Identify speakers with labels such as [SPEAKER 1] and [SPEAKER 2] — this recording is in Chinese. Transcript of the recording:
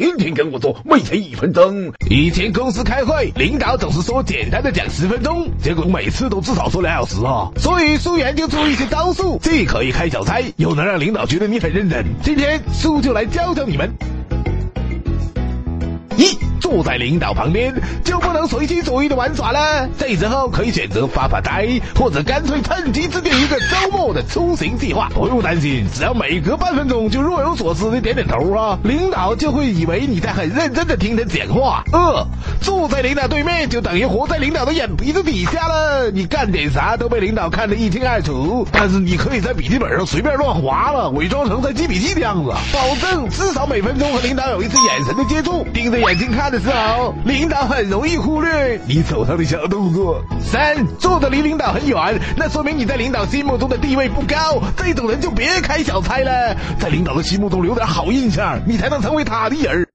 [SPEAKER 1] 天天跟我做，每天一分钟。以前公司开会，领导总是说简单的讲十分钟，结果每次都至少说两小时啊。所以苏研究出一些招数，既可以开小差，又能让领导觉得你很认真。今天苏就来教教你们。坐在领导旁边就不能随心所欲的玩耍了。这时候可以选择发发呆，或者干脆趁机制定一个周末的出行计划。不用担心，只要每隔半分钟就若有所思的点点头啊，领导就会以为你在很认真的听他讲话。二坐在领导对面就等于活在领导的眼皮子底下了，你干点啥都被领导看得一清二楚。但是你可以在笔记本上随便乱划了，伪装成在记笔记的样子，保证至少每分钟和领导有一次眼神的接触，盯着。眼睛看的时候，领导很容易忽略你手上的小动作。三，坐的离领导很远，那说明你在领导心目中的地位不高。这种人就别开小差了，在领导的心目中留点好印象，你才能成为他的人。